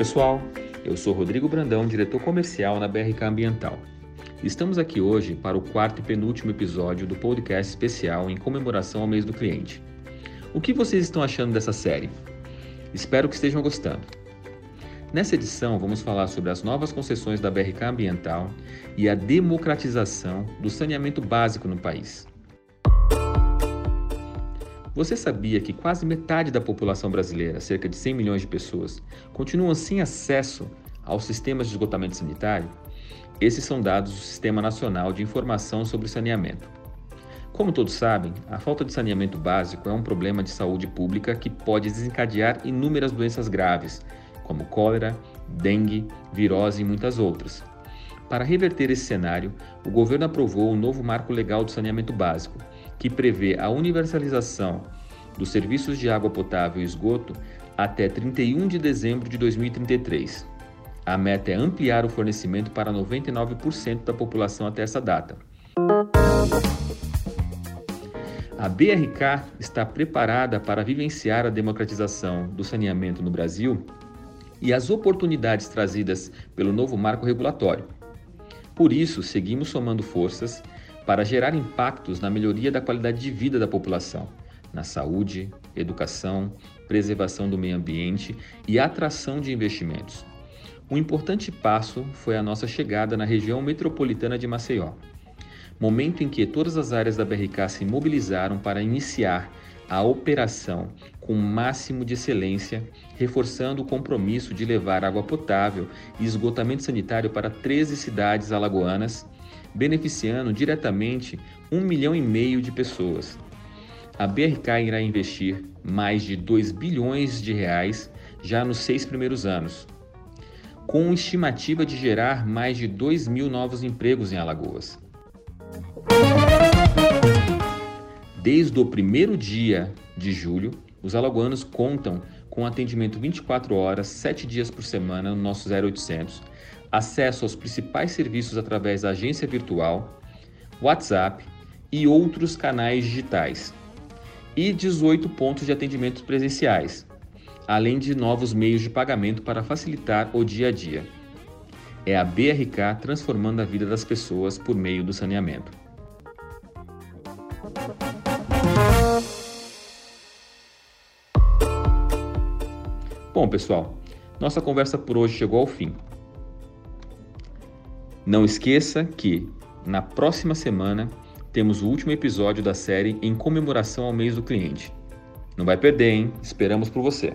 pessoal, eu sou Rodrigo Brandão, diretor comercial na BRK Ambiental. Estamos aqui hoje para o quarto e penúltimo episódio do podcast especial em comemoração ao mês do cliente. O que vocês estão achando dessa série? Espero que estejam gostando. Nessa edição, vamos falar sobre as novas concessões da BRK Ambiental e a democratização do saneamento básico no país. Você sabia que quase metade da população brasileira, cerca de 100 milhões de pessoas, continuam sem acesso aos sistemas de esgotamento sanitário? Esses são dados do Sistema Nacional de Informação sobre Saneamento. Como todos sabem, a falta de saneamento básico é um problema de saúde pública que pode desencadear inúmeras doenças graves, como cólera, dengue, virose e muitas outras. Para reverter esse cenário, o governo aprovou o novo Marco Legal do Saneamento Básico, que prevê a universalização dos serviços de água potável e esgoto até 31 de dezembro de 2033. A meta é ampliar o fornecimento para 99% da população até essa data. A BRK está preparada para vivenciar a democratização do saneamento no Brasil e as oportunidades trazidas pelo novo marco regulatório. Por isso, seguimos somando forças para gerar impactos na melhoria da qualidade de vida da população, na saúde, educação, preservação do meio ambiente e atração de investimentos. Um importante passo foi a nossa chegada na região metropolitana de Maceió, momento em que todas as áreas da BRK se mobilizaram para iniciar a operação com o máximo de excelência, reforçando o compromisso de levar água potável e esgotamento sanitário para 13 cidades alagoanas beneficiando diretamente um milhão e meio de pessoas. A BRK irá investir mais de 2 bilhões de reais já nos seis primeiros anos, com estimativa de gerar mais de 2 mil novos empregos em Alagoas. Desde o primeiro dia de julho, os alagoanos contam com atendimento 24 horas, 7 dias por semana no nosso 0800, acesso aos principais serviços através da agência virtual, WhatsApp e outros canais digitais, e 18 pontos de atendimento presenciais, além de novos meios de pagamento para facilitar o dia a dia. É a BRK transformando a vida das pessoas por meio do saneamento. Bom, pessoal, nossa conversa por hoje chegou ao fim. Não esqueça que, na próxima semana, temos o último episódio da série em comemoração ao mês do cliente. Não vai perder, hein? Esperamos por você.